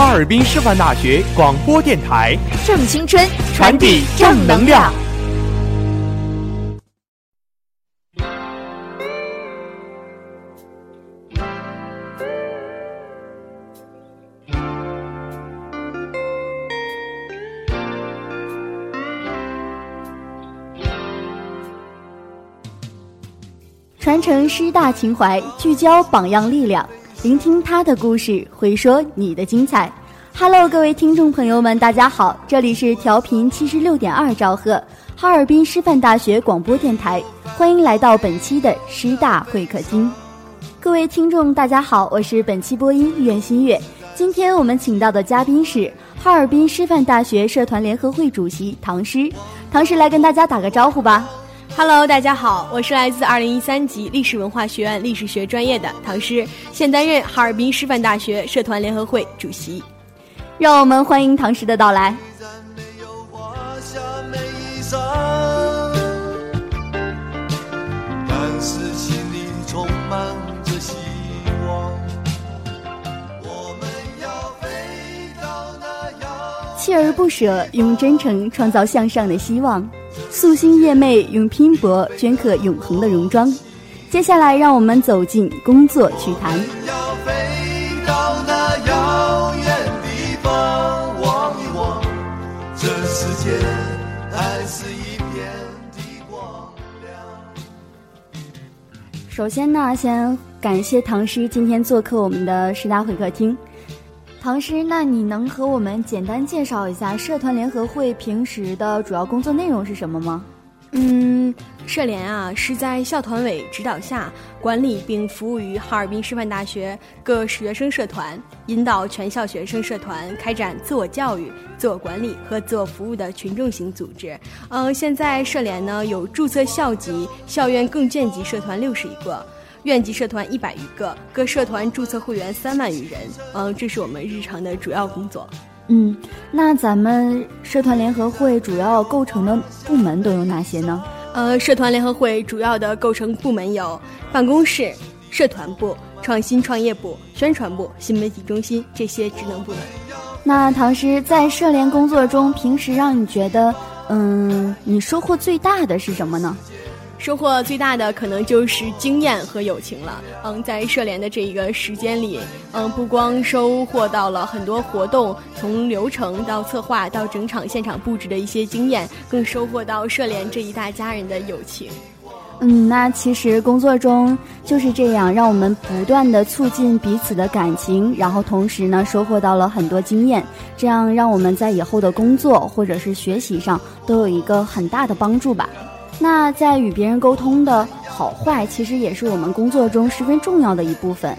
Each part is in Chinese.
哈尔滨师范大学广播电台，正青春，传递正能量。传承师大情怀，聚焦榜样力量。聆听他的故事，回说你的精彩。Hello，各位听众朋友们，大家好，这里是调频七十六点二兆赫，哈尔滨师范大学广播电台，欢迎来到本期的师大会客厅。各位听众，大家好，我是本期播音苑新月。今天我们请到的嘉宾是哈尔滨师范大学社团联合会主席唐诗，唐诗来跟大家打个招呼吧。Hello，大家好，我是来自二零一三级历史文化学院历史学专业的唐诗，现担任哈尔滨师范大学社团联合会主席。让我们欢迎唐诗的到来。锲而不舍，用真诚创造向上的希望。夙兴夜寐，用拼搏镌刻永恒的戎装。接下来，让我们走进工作趣谈。首先呢，先感谢唐诗今天做客我们的十大会客厅。唐诗，那你能和我们简单介绍一下社团联合会平时的主要工作内容是什么吗？嗯，社联啊是在校团委指导下管理并服务于哈尔滨师范大学各学生社团，引导全校学生社团开展自我教育、自我管理和自我服务的群众型组织。嗯，现在社联呢有注册校级、校院共建级社团六十余个。院级社团一百余个，各社团注册会员三万余人。嗯，这是我们日常的主要工作。嗯，那咱们社团联合会主要构成的部门都有哪些呢？呃，社团联合会主要的构成部门有办公室、社团部、创新创业部、宣传部、新媒体中心这些职能部门。那唐诗在社联工作中，平时让你觉得，嗯，你收获最大的是什么呢？收获最大的可能就是经验和友情了。嗯，在社联的这一个时间里，嗯，不光收获到了很多活动，从流程到策划到整场现场布置的一些经验，更收获到社联这一大家人的友情。嗯，那其实工作中就是这样，让我们不断的促进彼此的感情，然后同时呢，收获到了很多经验，这样让我们在以后的工作或者是学习上都有一个很大的帮助吧。那在与别人沟通的好坏，其实也是我们工作中十分重要的一部分。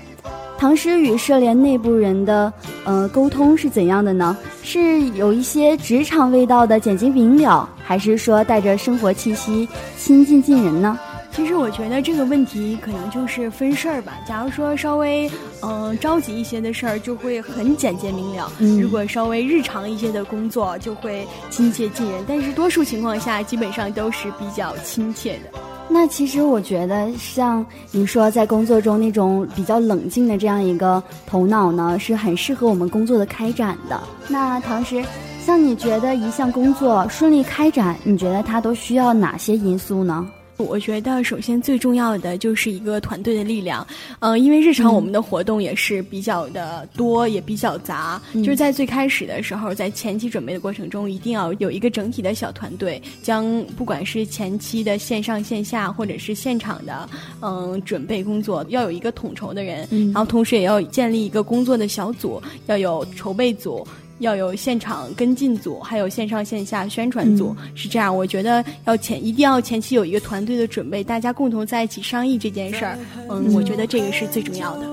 唐诗与社联内部人的呃，沟通是怎样的呢？是有一些职场味道的简洁明了，还是说带着生活气息、亲近近人呢？其实我觉得这个问题可能就是分事儿吧。假如说稍微嗯着急一些的事儿，就会很简洁明了；如果稍微日常一些的工作，就会亲切近人。但是多数情况下，基本上都是比较亲切的。那其实我觉得，像你说在工作中那种比较冷静的这样一个头脑呢，是很适合我们工作的开展的。那唐诗，像你觉得一项工作顺利开展，你觉得它都需要哪些因素呢？我觉得首先最重要的就是一个团队的力量，嗯，因为日常我们的活动也是比较的多，也比较杂，就是在最开始的时候，在前期准备的过程中，一定要有一个整体的小团队，将不管是前期的线上线下或者是现场的，嗯，准备工作要有一个统筹的人，然后同时也要建立一个工作的小组，要有筹备组。要有现场跟进组，还有线上线下宣传组，是这样。我觉得要前一定要前期有一个团队的准备，大家共同在一起商议这件事儿。嗯，我觉得这个是最重要的。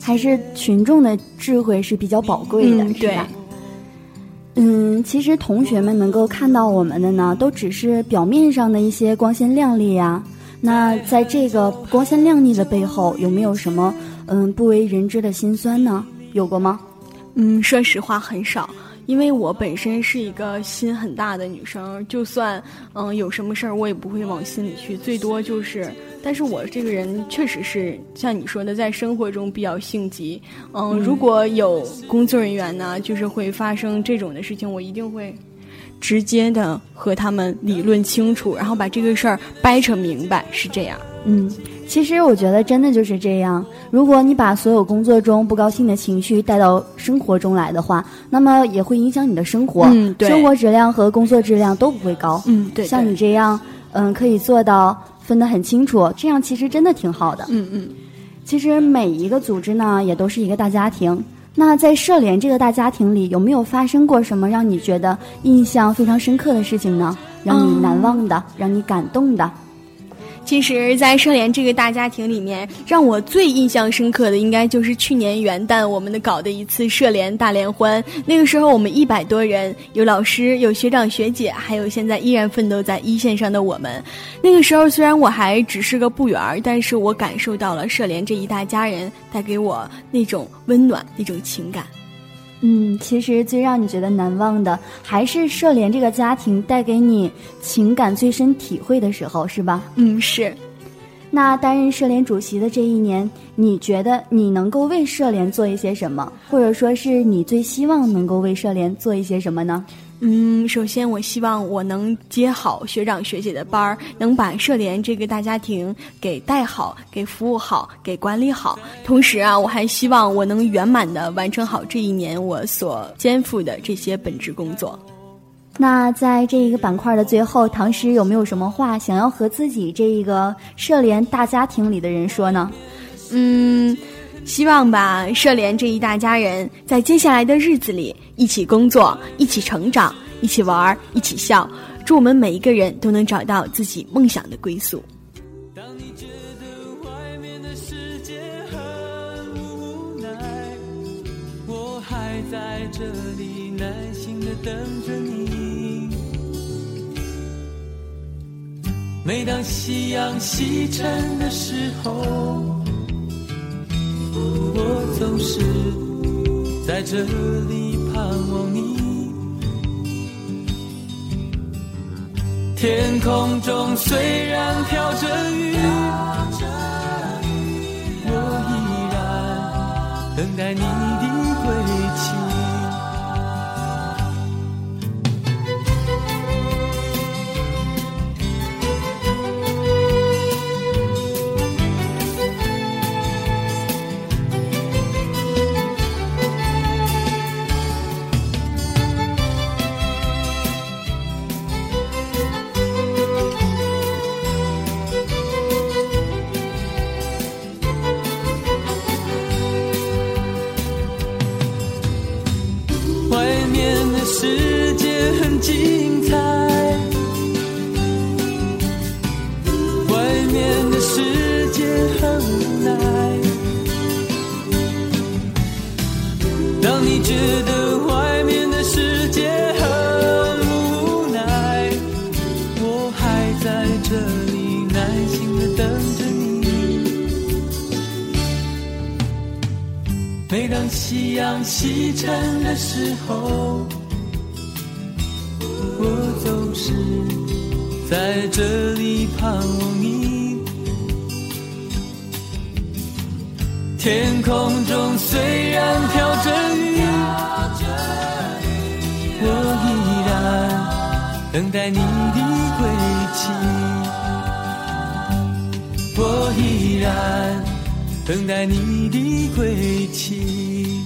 还是群众的智慧是比较宝贵的，是吧？嗯，其实同学们能够看到我们的呢，都只是表面上的一些光鲜亮丽呀。那在这个光鲜亮丽的背后，有没有什么嗯不为人知的辛酸呢？有过吗？嗯，说实话很少，因为我本身是一个心很大的女生，就算嗯有什么事儿，我也不会往心里去，最多就是，但是我这个人确实是像你说的，在生活中比较性急，嗯，如果有工作人员呢，就是会发生这种的事情，我一定会直接的和他们理论清楚，然后把这个事儿掰扯明白，是这样，嗯。其实我觉得真的就是这样。如果你把所有工作中不高兴的情绪带到生活中来的话，那么也会影响你的生活。嗯，对，生活质量和工作质量都不会高。嗯，对。像你这样，嗯，可以做到分得很清楚，这样其实真的挺好的。嗯嗯。其实每一个组织呢，也都是一个大家庭。那在社联这个大家庭里，有没有发生过什么让你觉得印象非常深刻的事情呢？让你难忘的，让你感动的？其实，在社联这个大家庭里面，让我最印象深刻的，应该就是去年元旦我们的搞的一次社联大联欢。那个时候，我们一百多人，有老师，有学长学姐，还有现在依然奋斗在一线上的我们。那个时候，虽然我还只是个部员，但是我感受到了社联这一大家人带给我那种温暖，那种情感。嗯，其实最让你觉得难忘的，还是社联这个家庭带给你情感最深体会的时候，是吧？嗯，是。那担任社联主席的这一年，你觉得你能够为社联做一些什么，或者说是你最希望能够为社联做一些什么呢？嗯，首先我希望我能接好学长学姐的班儿，能把社联这个大家庭给带好、给服务好、给管理好。同时啊，我还希望我能圆满的完成好这一年我所肩负的这些本职工作。那在这一个板块的最后，唐诗有没有什么话想要和自己这一个社联大家庭里的人说呢？嗯。希望吧，社联这一大家人在接下来的日子里一起工作，一起成长，一起玩，一起笑。祝我们每一个人都能找到自己梦想的归宿。当你觉得外面的世界很无奈，我还在这里耐心的等着你。每当夕阳西沉的时候。我总是在这里盼望你。天空中虽然飘着雨，我依然等待你的待你的归期。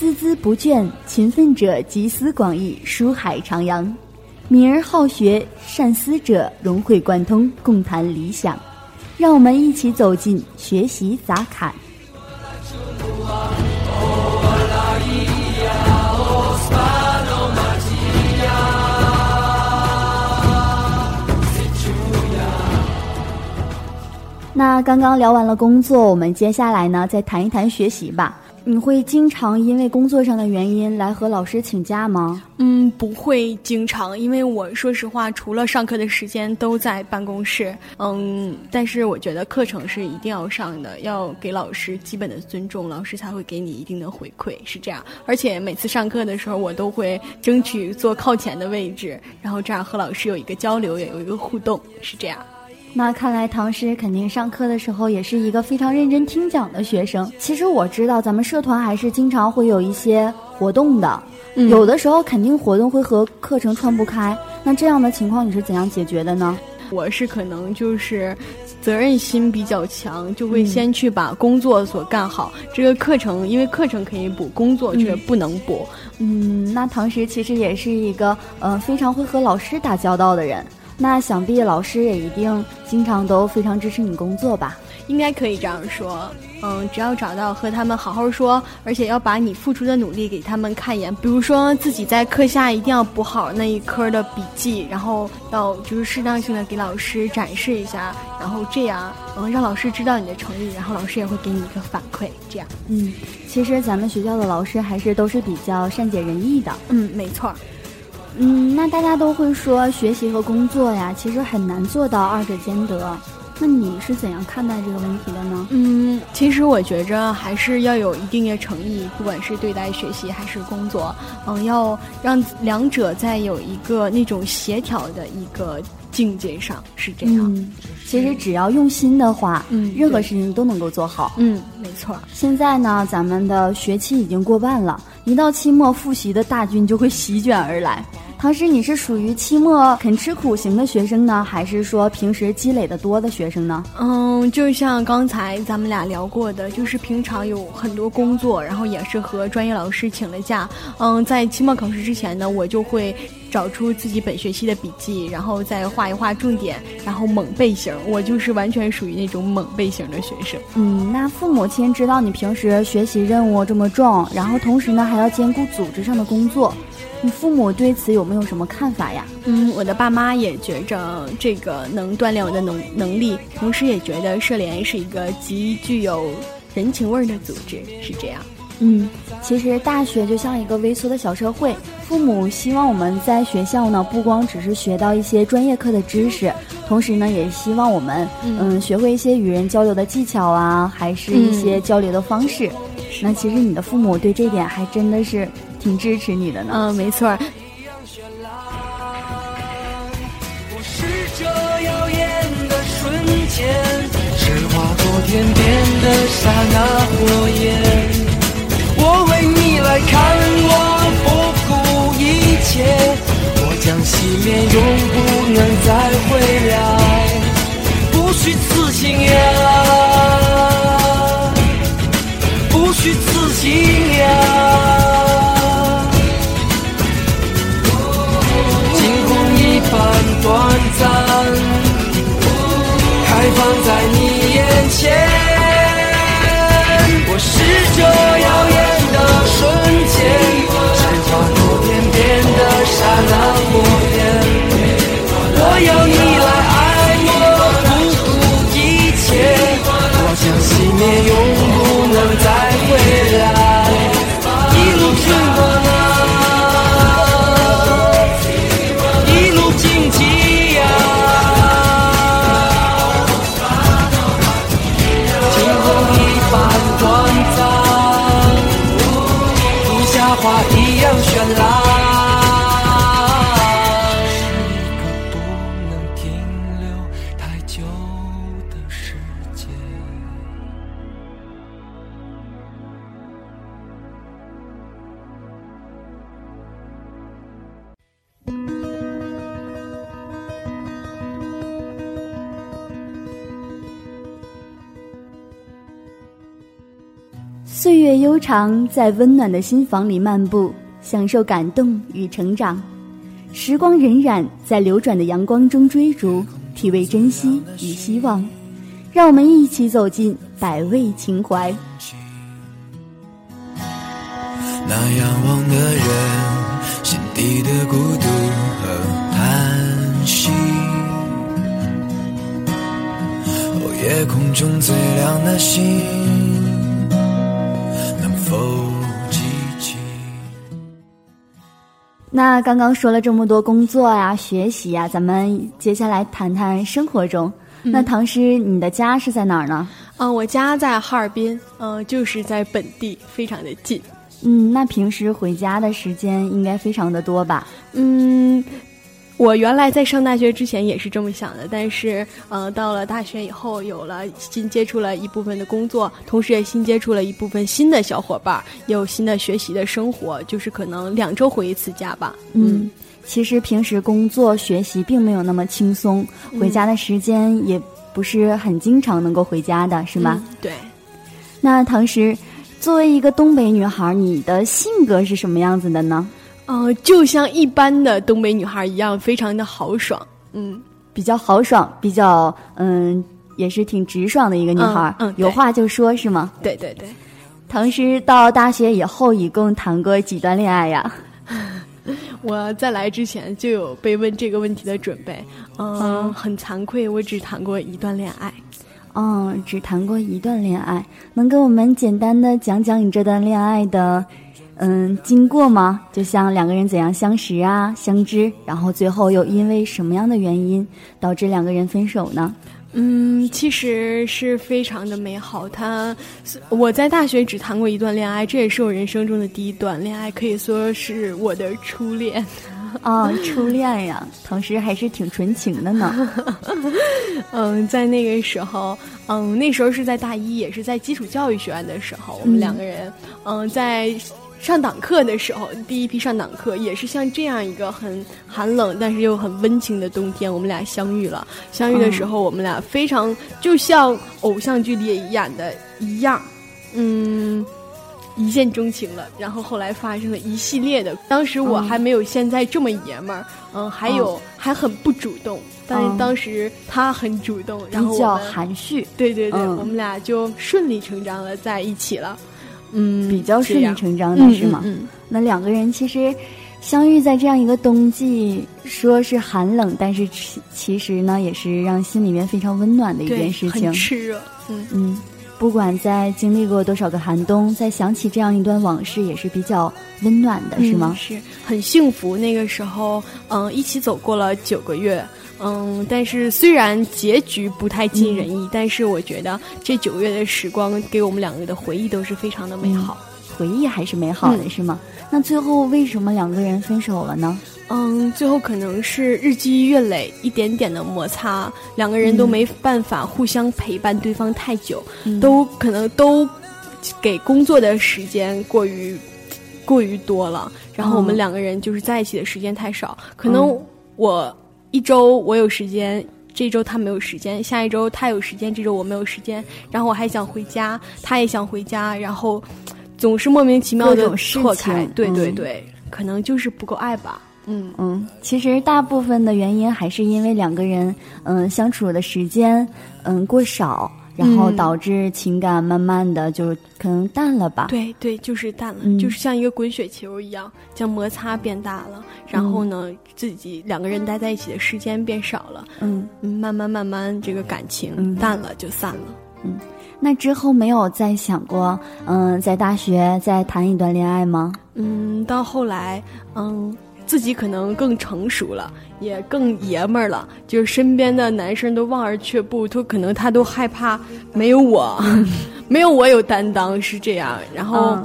孜孜不倦，勤奋者集思广益，书海徜徉；敏而好学，善思者融会贯通，共谈理想。让我们一起走进学习杂侃。那刚刚聊完了工作，我们接下来呢，再谈一谈学习吧。你会经常因为工作上的原因来和老师请假吗？嗯，不会经常，因为我说实话，除了上课的时间都在办公室。嗯，但是我觉得课程是一定要上的，要给老师基本的尊重，老师才会给你一定的回馈，是这样。而且每次上课的时候，我都会争取坐靠前的位置，然后这样和老师有一个交流，也有一个互动，是这样。那看来唐诗肯定上课的时候也是一个非常认真听讲的学生。其实我知道咱们社团还是经常会有一些活动的，嗯有的时候肯定活动会和课程串不开。那这样的情况你是怎样解决的呢？我是可能就是责任心比较强，就会先去把工作所干好。这个课程，因为课程可以补，工作却不能补。嗯，那唐诗其实也是一个呃非常会和老师打交道的人。那想必老师也一定经常都非常支持你工作吧？应该可以这样说，嗯，只要找到和他们好好说，而且要把你付出的努力给他们看一眼。比如说自己在课下一定要补好那一科的笔记，然后要就是适当性的给老师展示一下，然后这样，嗯，让老师知道你的诚意，然后老师也会给你一个反馈。这样，嗯，其实咱们学校的老师还是都是比较善解人意的。嗯，没错。嗯，那大家都会说学习和工作呀，其实很难做到二者兼得。那你是怎样看待这个问题的呢？嗯，其实我觉着还是要有一定的诚意，不管是对待学习还是工作，嗯，要让两者在有一个那种协调的一个境界上，是这样。嗯，其实只要用心的话，嗯任何事情都能够做好。嗯，没错。现在呢，咱们的学期已经过半了，一到期末复习的大军就会席卷而来。唐诗，你是属于期末肯吃苦型的学生呢，还是说平时积累的多的学生呢？嗯，就像刚才咱们俩聊过的，就是平常有很多工作，然后也是和专业老师请了假。嗯，在期末考试之前呢，我就会找出自己本学期的笔记，然后再画一画重点，然后猛背型。我就是完全属于那种猛背型的学生。嗯，那父母亲知道你平时学习任务这么重，然后同时呢还要兼顾组织上的工作，你父母对此有没有什么看法呀？嗯，我的爸妈也觉着这个能锻炼我的能能力，同时也觉得社联是一个极具有人情味儿的组织，是这样。嗯，其实大学就像一个微缩的小社会，父母希望我们在学校呢，不光只是学到一些专业课的知识，同时呢，也希望我们嗯嗯学会一些与人交流的技巧啊，还是一些交流的方式。那其实你的父母对这点还真的是挺支持你的呢。嗯，没错儿。我是这耀眼的瞬间，是划过天边的刹那火焰。我为你来看，我不顾一切，我将熄灭，永不能再回来。不虚此行呀，不虚此行呀。般短暂开放在你眼前我是这耀眼的瞬间是划过天边的刹那火焰我要你来爱我不顾一切我将熄灭永岁月悠长，在温暖的心房里漫步，享受感动与成长。时光荏苒，在流转的阳光中追逐，体味珍惜与希望。让我们一起走进百味情怀。那仰望的人，心底的孤独和叹息。哦，夜空中最亮的星，那刚刚说了这么多工作呀、学习呀，咱们接下来谈谈生活中。那唐诗，你的家是在哪儿呢？嗯、我家在哈尔滨，嗯、就是在本地，非常的近。嗯，那平时回家的时间应该非常的多吧？嗯，我原来在上大学之前也是这么想的，但是呃，到了大学以后，有了新接触了一部分的工作，同时也新接触了一部分新的小伙伴，也有新的学习的生活，就是可能两周回一次家吧。嗯，其实平时工作学习并没有那么轻松，回家的时间也不是很经常能够回家的，是吗？嗯对。那唐诗，作为一个东北女孩，你的性格是什么样子的呢？呃，就像一般的东北女孩一样，非常的豪爽。嗯，比较豪爽，比较嗯，也是挺直爽的一个女孩，嗯嗯有话就说，是吗？对对对。唐诗到大学以后，一共谈过几段恋爱呀？我在来之前就有被问这个问题的准备，嗯，很惭愧，我只谈过一段恋爱。嗯，只谈过一段恋爱，能给我们简单的讲讲你这段恋爱的，嗯，经过吗？就像两个人怎样相识啊、相知，然后最后又因为什么样的原因导致两个人分手呢？嗯，其实是非常的美好。他，我在大学只谈过一段恋爱，这也是我人生中的第一段恋爱，可以说是我的初恋。啊、初恋呀，同时还是挺纯情的呢。嗯，在那个时候，嗯，那时候是在大一，也是在基础教育学院的时候，我们两个人，嗯，在上党课的时候，第一批上党课，也是像这样一个很寒冷但是又很温情的冬天，我们俩相遇了。相遇的时候，我们俩非常就像偶像剧里演的一样，嗯。一见钟情了，然后后来发生了一系列的。当时我还没有现在这么爷们儿，嗯，还有、还很不主动，但是嗯当时他很主动，然后比较我含蓄，对对对，嗯我们俩就顺理成章的在一起了，嗯，比较顺理成章的是吗？嗯嗯那两个人其实相遇在这样一个冬季，说是寒冷，但是其其实呢，也是让心里面非常温暖的一，件事情很。炽热，嗯嗯，不管在经历过多少个寒冬，再想起这样一段往事，也是比较温暖的，是吗嗯？是很幸福。那个时候，嗯，一起走过了九个月。嗯，但是虽然结局不太尽人嗯。意，但是我觉得这九月的时光给我们两个的回忆都是非常的美好。回忆还是美好的，嗯。是吗？那最后为什么两个人分手了呢？嗯，最后可能是日积月累，一点点的摩擦，两个人都没办法互相陪伴对方太久，嗯。都可能都给工作的时间过于过于多了，然后我们嗯。两个人就是在一起的时间太少，可能嗯。我一周我有时间。这周他没有时间，下一周他有时间，这周我没有时间。然后我还想回家，他也想回家，然后总是莫名其妙的错开情。对对嗯对，可能就是不够爱吧。嗯嗯，其实大部分的原因还是因为两个人嗯相处的时间嗯过少，然后嗯导致情感慢慢的就可能淡了吧。对对，就是淡了，嗯就是像一个滚雪球一样，将摩擦变大了，然后呢，自己两个人待在一起的时间变少了，嗯，嗯，慢慢慢慢这个感情嗯淡了就散了。嗯那之后没有再想过，嗯，在大学再谈一段恋爱吗？嗯，到后来，嗯，自己可能更成熟了，也更爷们儿了，就是身边的男生都望而却步，都可能他都害怕没有我，没有我有担当是这样。然后，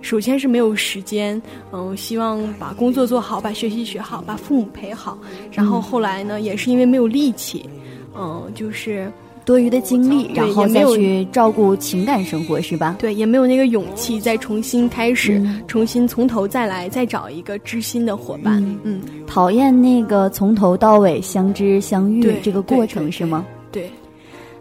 首先是没有时间，嗯，希望把工作做好，把学习学好，把父母陪好。然后后来呢，也是因为没有力气，嗯，就是。多余的精力，然后再去照顾情感生活，是吧？对，也没有那个勇气再重新开始，重新从头再来，再找一个知心的伙伴。嗯，讨厌那个从头到尾相知相遇这个过程是吗？对。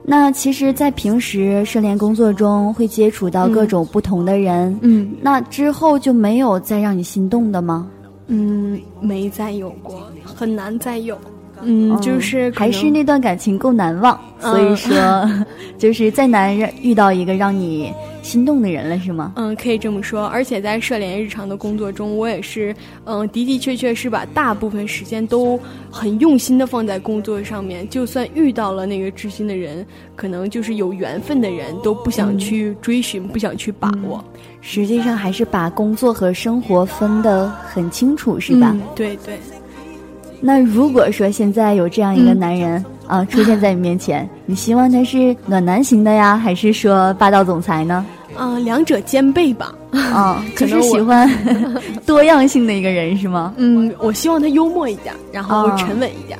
那其实，在平时社联工作中会接触到各种不同的人，嗯，那之后就没有再让你心动的吗？嗯，没再有过，很难再有。嗯，就是还是那段感情够难忘，所以说，就是再难遇到一个让你心动的人了，是吗？嗯，可以这么说。而且在社联日常的工作中，我也是，嗯，的的确确是把大部分时间都很用心的放在工作上面。就算遇到了那个知心的人，可能就是有缘分的人，都不想去追寻，不想去把握。实际上还是把工作和生活分得很清楚，是吧？对对。那如果说现在有这样一个男人啊出现在你面前，你希望他是暖男型的呀，还是说霸道总裁呢？嗯，两者兼备吧。啊，就是喜欢 多样性的一个人是吗？嗯，我希望他幽默一点，然后沉稳一点，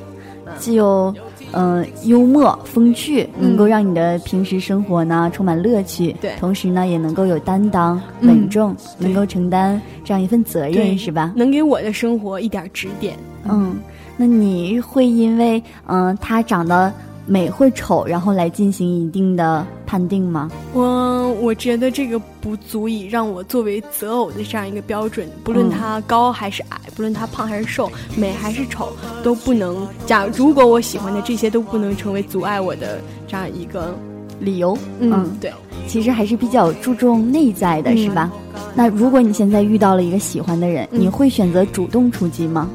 既有嗯幽默风趣，能够让你的平时生活呢充满乐趣。对，同时呢也能够有担当、稳重，能够承担这样一份责任，是吧？能给我的生活一点指点。嗯。那你会因为嗯他长得美或丑，然后来进行一定的判定吗？我我觉得这个不足以让我作为择偶的这样一个标准，不论他高还是矮，不论他胖还是瘦，美还是丑，都不能。假如果我喜欢的这些都不能成为阻碍我的这样一个理由。嗯，对，其实还是比较注重内在的，是吧？那如果你现在遇到了一个喜欢的人，你会选择主动出击吗？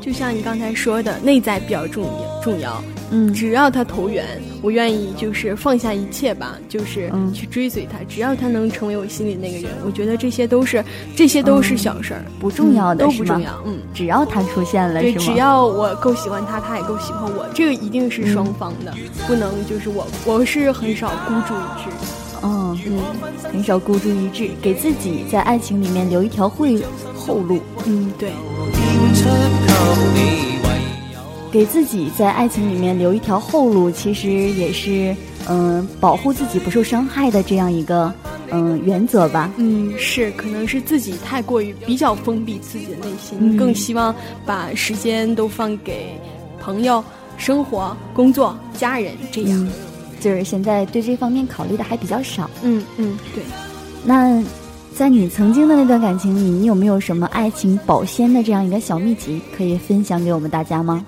就像你刚才说的，内在比较重要重要。嗯，只要他投缘，我愿意就是放下一切吧，就是去追随他。只要他能成为我心里那个人，我觉得这些都是这些都是小事儿，不重要的，都不重要。嗯，只要他出现了，对，只要我够喜欢他，他也够喜欢我，这个一定是双方的，不能就是我我是很少孤注一掷。嗯嗯，很少孤注一掷，给自己在爱情里面留一条会后路。嗯，对。给自己在爱情里面留一条后路，其实也是嗯保护自己不受伤害的这样一个嗯原则吧。嗯，是，可能是自己太过于比较封闭自己的内心，更希望把时间都放给朋友、生活、工作、家人这样。就是现在对这方面考虑的还比较少。嗯嗯，对。那。在你曾经的那段感情里，你有没有什么爱情保鲜的这样一个小秘籍可以分享给我们大家吗？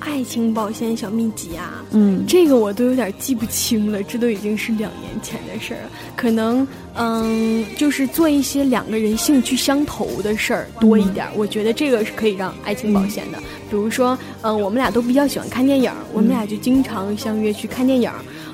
爱情保鲜小秘籍啊，嗯，这个我都有点记不清了，这都已经是两年前的事儿了。可能，嗯，就是做一些两个人兴趣相投的事儿多一点，我觉得这个是可以让爱情保鲜的。比如说，嗯，我们俩都比较喜欢看电影，我们俩就经常相约去看电影。嗯，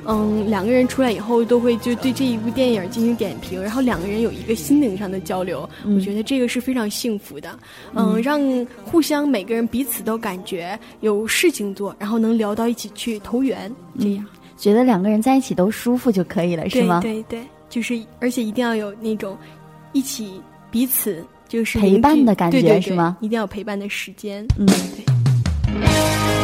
两个人出来以后都会就对这一部电影进行点评，然后两个人有一个心灵上的交流，我觉得这个是非常幸福的。嗯，让互相每个人彼此都感觉有事情做，然后能聊到一起去投缘，这样觉得两个人在一起都舒服就可以了，是吗？对对，就是而且一定要有那种一起彼此就是陪伴的感觉，是吗？一定要陪伴的时间，嗯，对。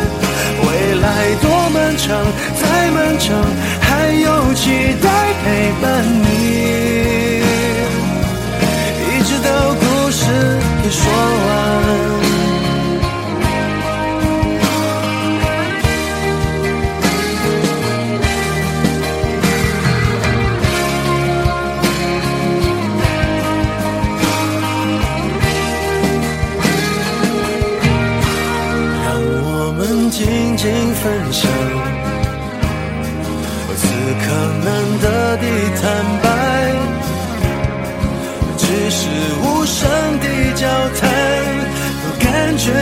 来多漫长，再漫长，还有期待陪伴你，一直到故事给说完。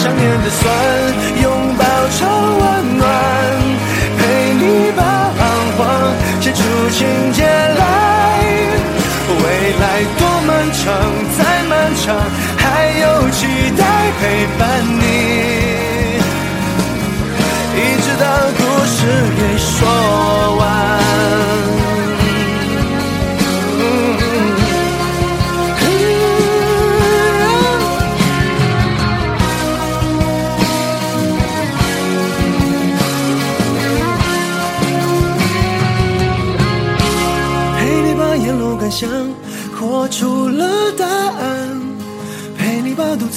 想念的酸拥抱成温暖，陪你把彷徨写出情节来。未来多漫长，再漫长，还有期待陪伴你。一直到故事给说完。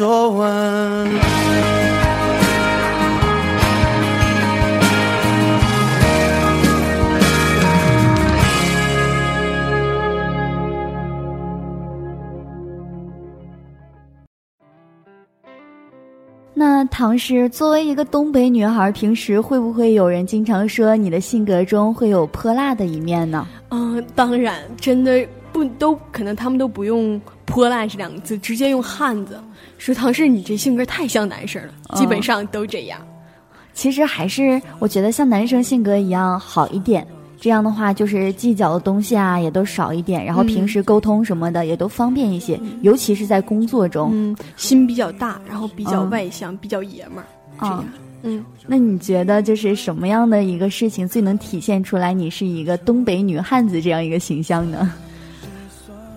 说完。那唐诗作为一个东北女孩，平时会不会有人经常说你的性格中会有泼辣的一面呢？嗯，当然，真的不都可能他们都不用“泼辣”这两个字，直接用汉子说唐诗你这性格太像男生了，基本上都这样。其实还是我觉得像男生性格一样好一点，这样的话就是计较的东西啊也都少一点，然后平时沟通什么的也都方便一些，尤其是在工作中。嗯，心比较大，然后比较嗯外向，比较爷们儿，这啊样。嗯，那你觉得就是什么样的一个事情最能体现出来你是一个东北女汉子这样一个形象呢？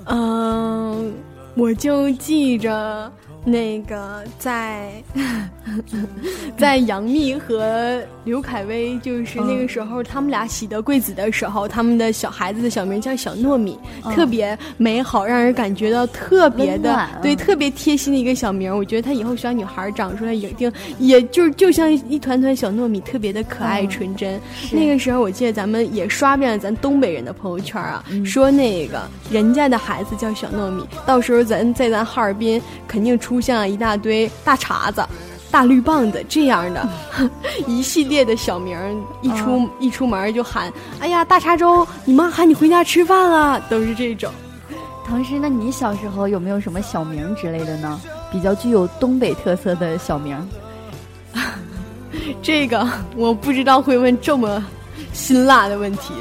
嗯，我就记着那个在 在杨幂和刘恺威，就是那个时候他们俩喜得贵子的时候，他们的小孩子的小名叫小糯米，特别美好，让人感觉到特别的对，嗯特别贴心的一个小名。我觉得她以后小女孩长出来一定，也就就像一团团小糯米，特别的可爱嗯纯真。那个时候我记得咱们也刷遍了咱东北人的朋友圈啊，嗯。说那个人家的孩子叫小糯米，到时候咱在咱哈尔滨肯定出现了一大堆大碴子。大绿棒子这样的 一系列的小名儿，一出、嗯一出门就喊：“哎呀，大碴粥，你妈喊你回家吃饭了。”都是这种。唐诗，那你小时候有没有什么小名之类的呢？比较具有东北特色的小名？这个我不知道会问这么辛辣的问题，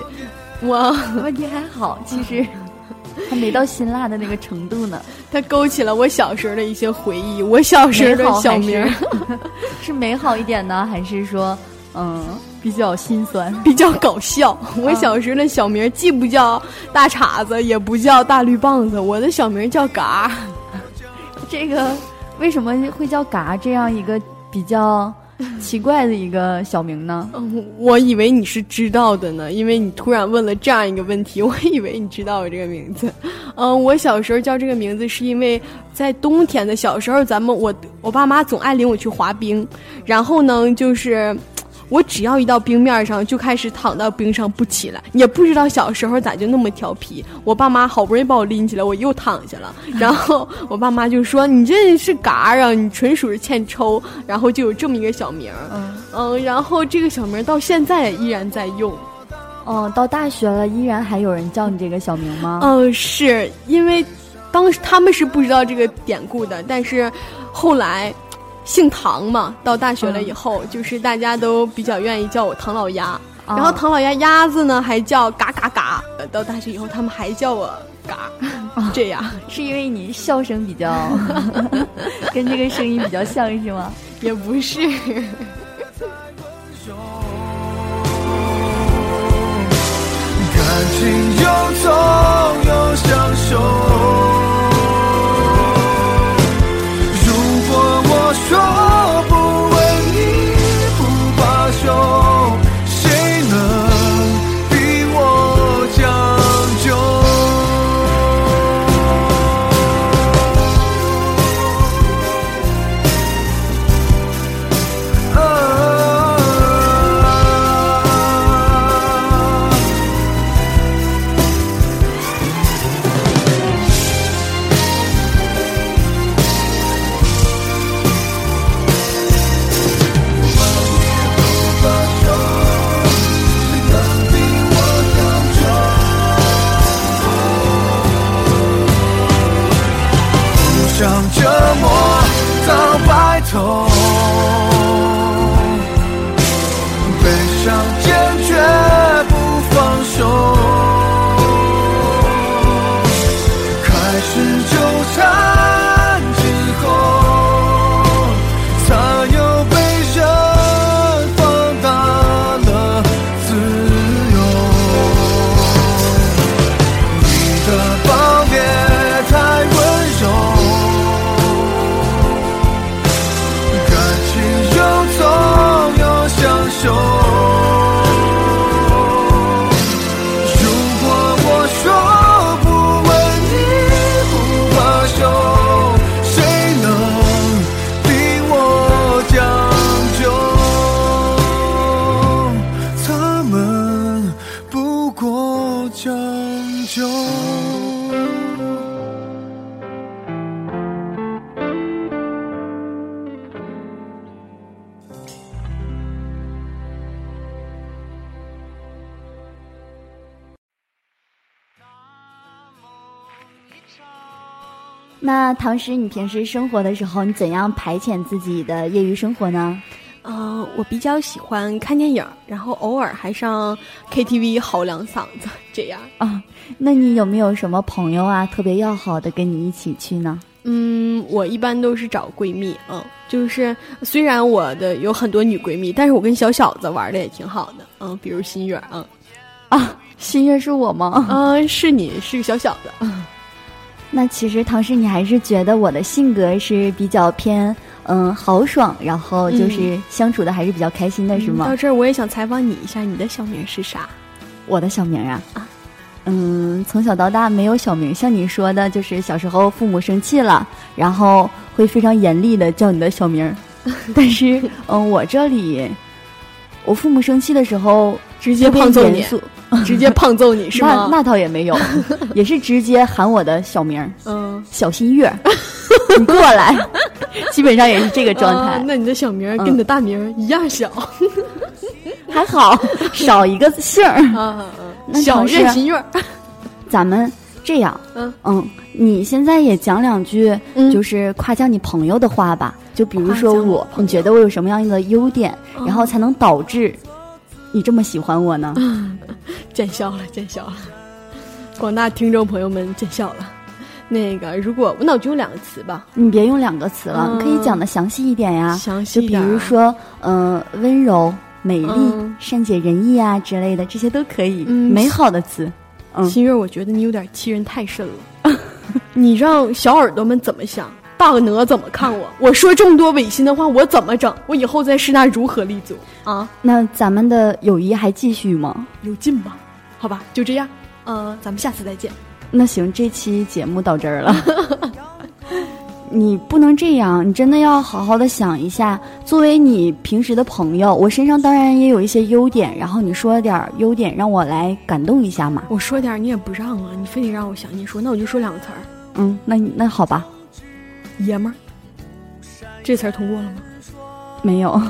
我 问题还好，其实还没到辛辣的那个程度呢。它勾起了我小时候的一些回忆。我小时候的小名儿，是美好一点呢，还是说嗯，比较心酸，比较搞笑。我小时候的小名既不叫大碴子，也不叫大绿棒子，我的小名叫嘎。这个为什么会叫嘎这样一个比较 奇怪的一个小名呢？嗯，我以为你是知道的呢，因为你突然问了这样一个问题，我以为你知道我这个名字。嗯，我小时候叫这个名字是因为在冬天的小时候，咱们我我爸妈总爱领我去滑冰，然后呢就是。我只要一到冰面上，就开始躺到冰上不起来，也不知道小时候咋就那么调皮。我爸妈好不容易把我拎起来，我又躺下了。然后我爸妈就说：“你这是嘎啊，你纯属是欠抽。”然后就有这么一个小名儿。嗯嗯，然后这个小名到现在依然在用。哦，到大学了依然还有人叫你这个小名吗？嗯，是因为当时他们是不知道这个典故的，但是后来。姓唐嘛，到大学了以后，就是大家都比较愿意叫我唐老鸭。然后唐老鸭鸭子呢，还叫嘎嘎嘎。到大学以后，他们还叫我嘎。这样是因为你笑声比较 跟这个声音比较像是吗？也不是。感情又痛又享受。说那唐诗，你平时生活的时候，你怎样排遣自己的业余生活呢？嗯，我比较喜欢看电影，然后偶尔还上 KTV 嚎两嗓子，这样啊。那你有没有什么朋友啊，特别要好的跟你一起去呢？嗯，我一般都是找闺蜜，嗯，就是虽然我的有很多女闺蜜，但是我跟小小子玩的也挺好的，嗯，比如心月，嗯，啊，心月是我吗？嗯，是你是个小小子。那其实唐诗，你还是觉得我的性格是比较偏嗯豪爽，然后就是相处的还是比较开心的，是吗？到这儿我也想采访你一下，你的小名是啥？我的小名啊啊，嗯，从小到大没有小名，像你说的，就是小时候父母生气了，然后会非常严厉的叫你的小名，但是嗯，我这里我父母生气的时候 直接胖揍你。直接胖揍你是吗？那那倒也没有，也是直接喊我的小名儿，嗯，小新月，你过来，基本上也是这个状态。那你的小名跟你的大名一样小，还好少一个姓儿啊。小月新月，咱们这样，嗯嗯，你现在也讲两句，就是夸奖你朋友的话吧。就比如说我，你觉得我有什么样的优点，然后才能导致？你这么喜欢我呢？见笑了，见笑了！广大听众朋友们见笑了。那个，如果那我就用两个词吧，你别用两个词了，你可以讲的详细一点呀。详细就比如说，嗯，温柔，美丽、嗯善解人意啊之类的，这些都可以。嗯美好的词，嗯新月，我觉得你有点欺人太甚了。你让小耳朵们怎么想？大鹅怎么看我？我说这么多违心的话，我怎么整？我以后在师大如何立足啊？那咱们的友谊还继续吗？有劲吧？好吧，就这样。呃，咱们下次再见。那行，这期节目到这儿了。你不能这样，你真的要好好的想一下。作为你平时的朋友，我身上当然也有一些优点，然后你说点优点，让我来感动一下嘛。我说点你也不让啊，你非得让我想你说，那我就说两个词儿，嗯，那你那好吧，爷们儿。这词儿通过了吗？没有，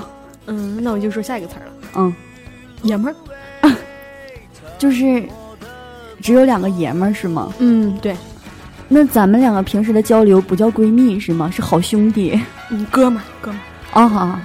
嗯，那我就说下一个词儿了，嗯，爷们儿。就是只有两个爷们儿是吗？嗯，对，那咱们两个平时的交流不叫闺蜜是吗？是好兄弟。嗯，哥们儿，哥们儿。哦，好。那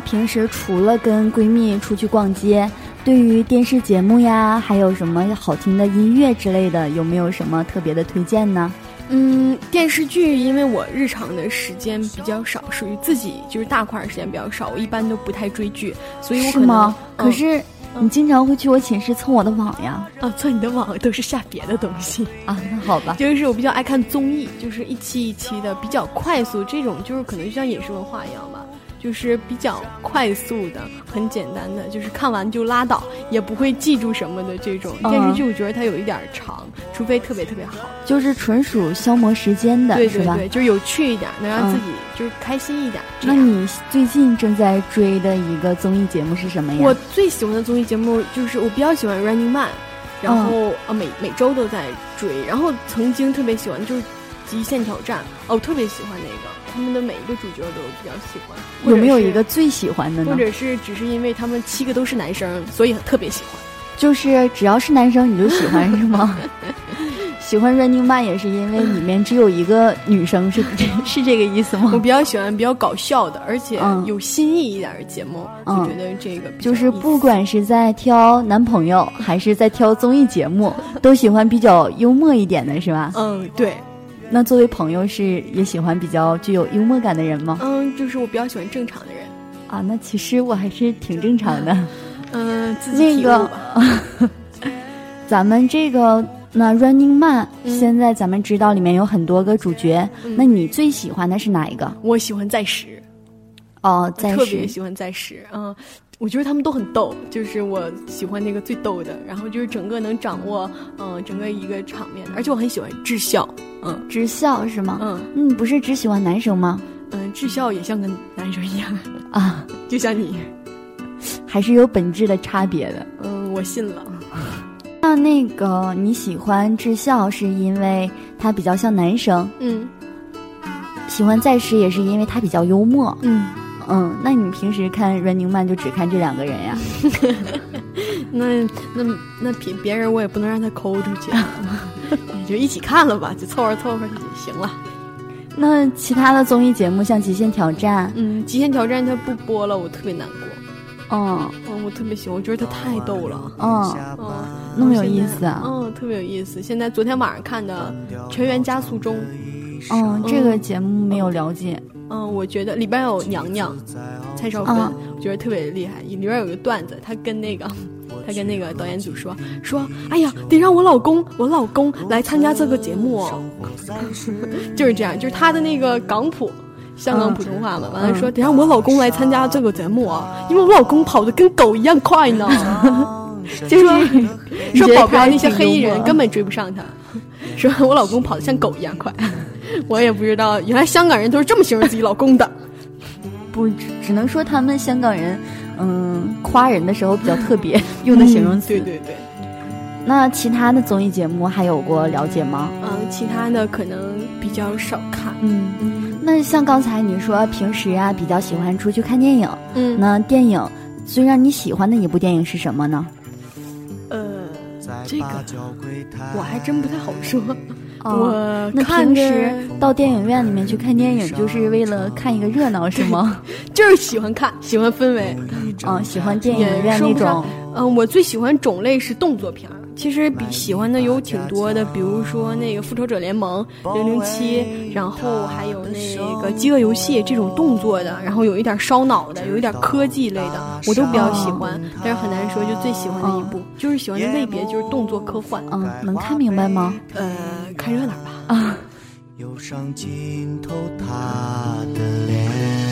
平时除了跟闺蜜出去逛街，对于电视节目呀，还有什么好听的音乐之类的，有没有什么特别的推荐呢？嗯，电视剧，因为我日常的时间比较少，属于自己就是大块儿时间比较少，我一般都不太追剧，所以我可能是吗？嗯可是你经常会去我寝室蹭我的网呀？啊，蹭你的网都是下别的东西。啊，那好吧。就是我比较爱看综艺，就是一期一期的，比较快速，这种就是可能就像饮食文化一样吧，就是比较快速的、很简单的，就是看完就拉倒，也不会记住什么的这种嗯电视剧。我觉得它有一点长，除非特别特别好。就是纯属消磨时间的，是吧？对对对，就是有趣一点，能让嗯自己就是开心一点。那你最近正在追的一个综艺节目是什么呀？我最喜欢的综艺节目就是我比较喜欢 Running Man，然后、嗯呃每每周都在追，然后曾经特别喜欢就是极限挑战，哦，我特别喜欢那个，他们的每一个主角都比较喜欢。有没有一个最喜欢的呢或？者是只是因为他们七个都是男生，所以特别喜欢。就是只要是男生你就喜欢 是吗？喜欢 Running Man 也是因为里面只有一个女生，是 是这个意思吗我？比较喜欢比较搞笑的，而且嗯有新意一点的节目，嗯就觉得这个就是不管是在挑男朋友还是在挑综艺节目，都喜欢比较幽默一点的是吧？嗯对那作为朋友是也喜欢比较具有幽默感的人吗？嗯，就是我比较喜欢正常的人，啊，那其实我还是挺正常的。嗯，自己那个。咱们这个那 Running Man，、嗯现在咱们知道里面有很多个主角，嗯那你最喜欢的是哪一个？我喜欢在时。哦，在特别喜欢在时，嗯，我觉得他们都很逗，就是我喜欢那个最逗的，然后就是整个能掌握，嗯，整个一个场面，而且我很喜欢智孝，嗯。智孝是吗？嗯。嗯，你不是只喜欢男生吗？嗯，智孝也像个男生一样，啊，就像你，还是有本质的差别的。嗯，我信了，那那个你喜欢智孝是因为他比较像男生，嗯。喜欢在时也是因为他比较幽默。嗯，嗯，那你平时看 Running Man 就只看这两个人呀？那那那别别人我也不能让他抠出去，也就一起看了吧，就凑合凑合就行了。那其他的综艺节目像《极限挑战》，嗯，极限挑战它不播了，我特别难过。嗯嗯，我特别喜欢，我觉得他太逗了。嗯，嗯，那么有意思啊。嗯，特别有意思。现在昨天晚上看的《全员加速中》，嗯，这个节目没有了解。嗯，我觉得里边有娘娘蔡少芬，啊我觉得特别厉害。里边有个段子，她跟那个 他跟那个导演组说说，哎呀，得让我老公我老公来参加这个节目哦，就是这样，就是他的那个港普。香港嗯普通话嘛，完了说得让我老公来参加这个节目啊，因为我老公跑得跟狗一样快呢。就说说保镖那些黑衣人根本追不上他，说我老公跑得像狗一样快，我也不知道，原来香港人都是这么形容自己老公的。不只只能说他们香港人，嗯，夸人的时候比较特别，用的形容词。对对对，那其他的综艺节目还有过了解吗？嗯、其他的可能比较少看。嗯，那像刚才你说平时啊比较喜欢出去看电影，嗯，那电影最让你喜欢的一部电影是什么呢？呃，这个我还真不太好说。哦，我那平时到电影院里面去看电影，就是为了看一个热闹是吗？就是喜欢看，喜欢氛围。嗯，喜欢电影院那种嗯，我最喜欢种类是动作片儿。其实比喜欢的有挺多的，比如说那个《复仇者联盟》零零七，然后还有那个《饥饿游戏》这种动作的，然后有一点烧脑的，有一点科技类的，我都比较喜欢。但是很难说，就最喜欢的一部，就是喜欢的类别就是动作科幻。嗯，能看明白吗？呃，看热闹吧。啊。忧伤尽头，他的脸。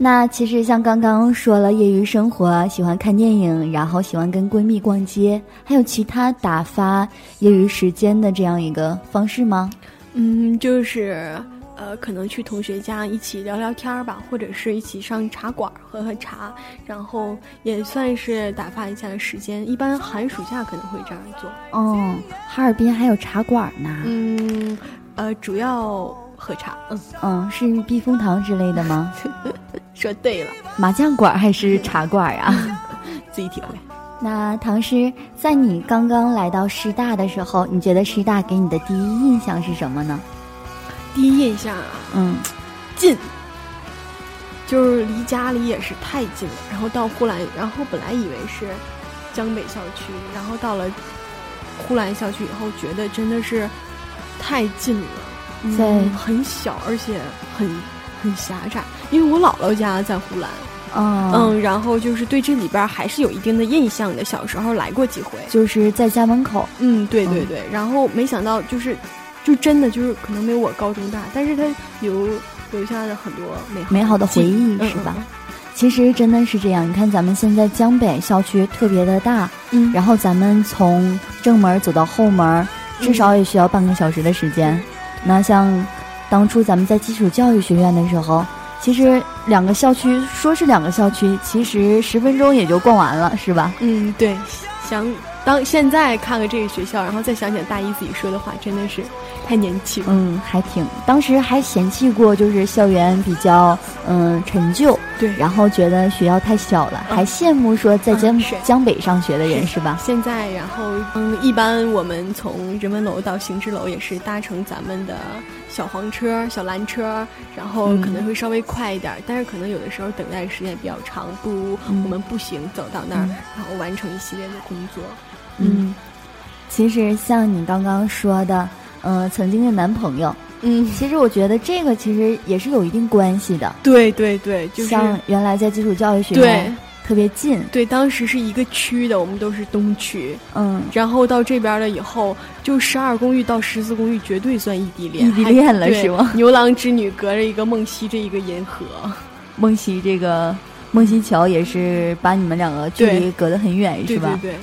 那其实像刚刚说了，业余生活喜欢看电影，然后喜欢跟闺蜜逛街，还有其他打发业余时间的这样一个方式吗？嗯，就是呃，可能去同学家一起聊聊天儿吧，或者是一起上茶馆喝喝茶，然后也算是打发一下时间。一般寒暑假可能会这样做。哦，哈尔滨还有茶馆呢。嗯，呃，主要。喝茶，嗯嗯，是避风塘之类的吗？说对了，麻将馆还是茶馆啊？自己体会。那唐诗，在你刚刚来到师大的时候，你觉得师大给你的第一印象是什么呢？第一印象啊，嗯，近，就是离家里也是太近了。然后到呼兰，然后本来以为是江北校区，然后到了呼兰校区以后，觉得真的是太近了。在很小，而且很很狭窄。因为我姥姥家在湖南，嗯嗯，然后就是对这里边还是有一定的印象的。小时候来过几回，就是在家门口。嗯，对对对。然后没想到，就是就真的就是可能没有我高中大，但是它留留下了很多美美好的回忆，是吧？其实真的是这样。你看，咱们现在江北校区特别的大，嗯，然后咱们从正门走到后门，至少也需要半个小时的时间。那像当初咱们在基础教育学院的时候，其实两个校区说是两个校区，其实十分钟也就逛完了，是吧？嗯，对。想当现在看看这个学校，然后再想想大一自己说的话，真的是太年轻。嗯，还挺。当时还嫌弃过，就是校园比较嗯陈旧。对。然后觉得学校太小了，还羡慕说在江江北上学的人，是吧？现在，然后嗯，一般我们从人文楼到行知楼也是搭乘咱们的小黄车、小蓝车，然后可能会稍微快一点，但是可能有的时候等待的时间比较长，不如我们步行走到那儿，然后完成一系列的工作。嗯，其实像你刚刚说的，嗯，曾经的男朋友，嗯，其实我觉得这个其实也是有一定关系的。对对对，就像原来在基础教育学院特别近，对，当时是一个区的，我们都是东区，嗯，然后到这边了以后，就十二公寓到十四公寓绝对算异地恋，异地恋了是吗？牛郎织女隔着一个梦溪这一个银河，梦溪这个梦溪桥也是把你们两个距离隔得很远，是吧？对对。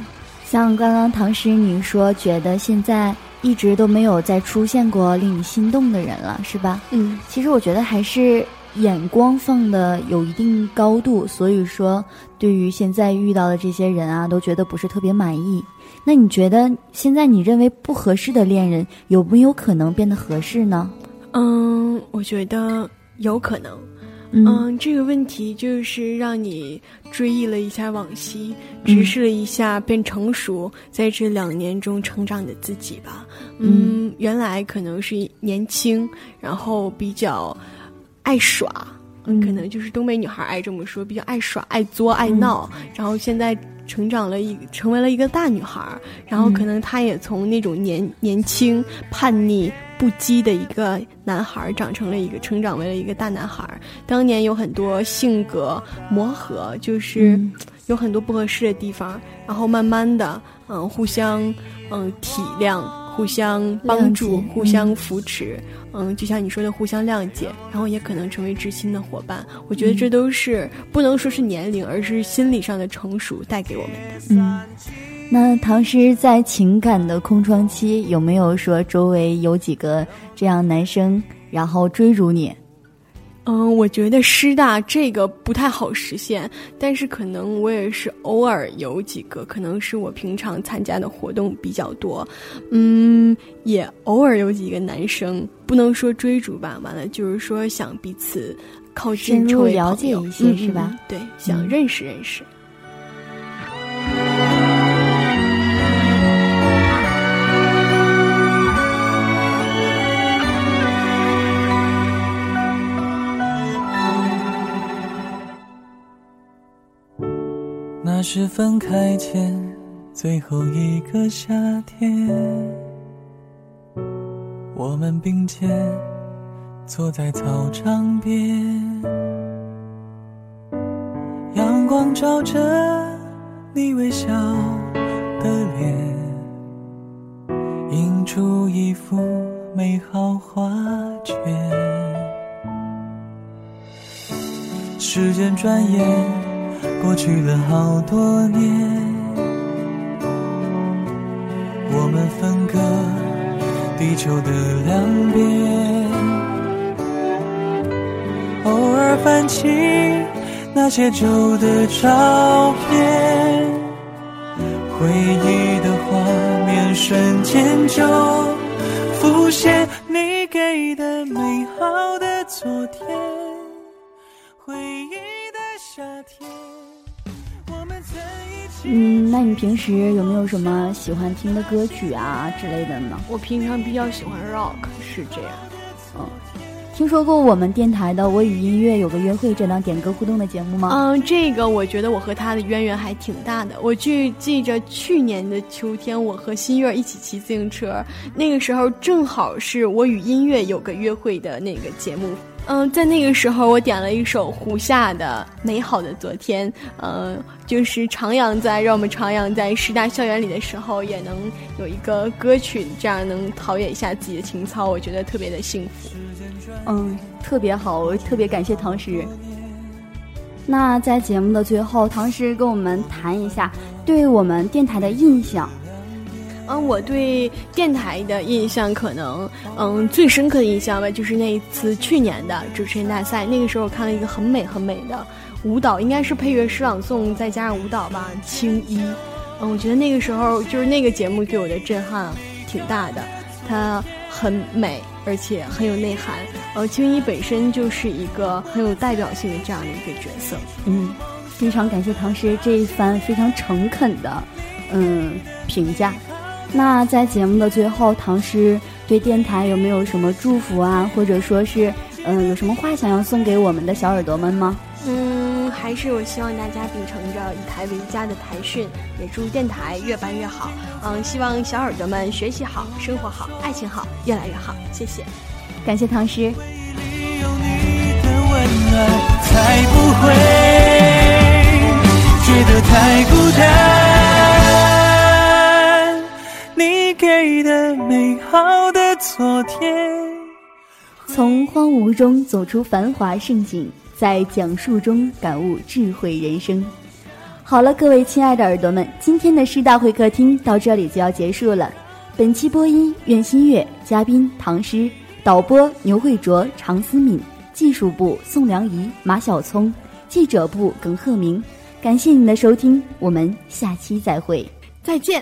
像刚刚唐诗你说，觉得现在一直都没有再出现过令你心动的人了，是吧？嗯，其实我觉得还是眼光放的有一定高度，所以说对于现在遇到的这些人啊，都觉得不是特别满意。那你觉得现在你认为不合适的恋人，有没有可能变得合适呢？嗯，我觉得有可能。嗯，这个问题就是让你追忆了一下往昔，直视了一下变成熟在这两年中成长的自己吧。嗯，原来可能是年轻，然后比较爱耍，嗯可能就是东北女孩爱这么说，比较爱耍、爱作、爱闹。然后现在成长了一，成为了一个大女孩，然后可能她也从那种年年轻叛逆。不羁的一个男孩长成了一个，成长为了一个大男孩。当年有很多性格磨合，就是有很多不合适的地方，然后慢慢的，嗯，互相嗯体谅，互相帮助，互相扶持，嗯，就像你说的，互相谅解，然后也可能成为知心的伙伴。我觉得这都是不能说是年龄，而是心理上的成熟带给我们的。嗯。那唐诗在情感的空窗期有没有说周围有几个这样男生，然后追逐你？嗯，我觉得师大这个不太好实现，但是可能我也是偶尔有几个，可能是我平常参加的活动比较多。嗯，也偶尔有几个男生，不能说追逐吧，完了就是说想彼此靠近、深入了解一些，是吧？对，想认识认识。那是分开前最后一个夏天，我们并肩坐在操场边，阳光照着你微笑的脸，映出一幅美好画卷。时间转眼。过去了好多年，我们分隔地球的两边，偶尔翻起那些旧的照片，回忆的画面瞬间就浮现，你给的美好的昨天，回忆嗯，那你平时有没有什么喜欢听的歌曲啊之类的呢？我平常比较喜欢 rock，是这样。嗯，听说过我们电台的《我与音乐有个约会》这档点歌互动的节目吗？嗯，这个我觉得我和他的渊源还挺大的。我记记着去年的秋天，我和新月一起骑自行车，那个时候正好是我与音乐有个约会的那个节目。嗯，在那个时候，我点了一首胡夏的《美好的昨天》。呃，就是徜徉在让我们徜徉在师大校园里的时候，也能有一个歌曲，这样能陶冶一下自己的情操，我觉得特别的幸福。嗯，特别好，我特别感谢唐诗。那在节目的最后，唐诗跟我们谈一下对我们电台的印象。嗯，我对电台的印象可能，嗯，最深刻的印象吧，就是那一次去年的主持人大赛。那个时候我看了一个很美很美的舞蹈，应该是配乐诗朗诵再加上舞蹈吧，《青衣》。嗯，我觉得那个时候就是那个节目给我的震撼挺大的，它很美，而且很有内涵。呃，青衣本身就是一个很有代表性的这样的一个角色。嗯，非常感谢唐诗这一番非常诚恳的嗯评价。那在节目的最后，唐诗对电台有没有什么祝福啊，或者说是，嗯，有什么话想要送给我们的小耳朵们吗？嗯，还是我希望大家秉承着以台为家的台训，也祝电台越办越好。嗯，希望小耳朵们学习好，生活好，爱情好，越来越好。谢谢，感谢唐诗。才不会觉得太孤单。你给的美好的昨天。从荒芜中走出繁华盛景，在讲述中感悟智慧人生。好了，各位亲爱的耳朵们，今天的师大会客厅到这里就要结束了。本期播音：苑新月，嘉宾唐诗，导播牛慧卓、常思敏，技术部宋良仪、马小聪，记者部耿鹤鸣。感谢您的收听，我们下期再会，再见。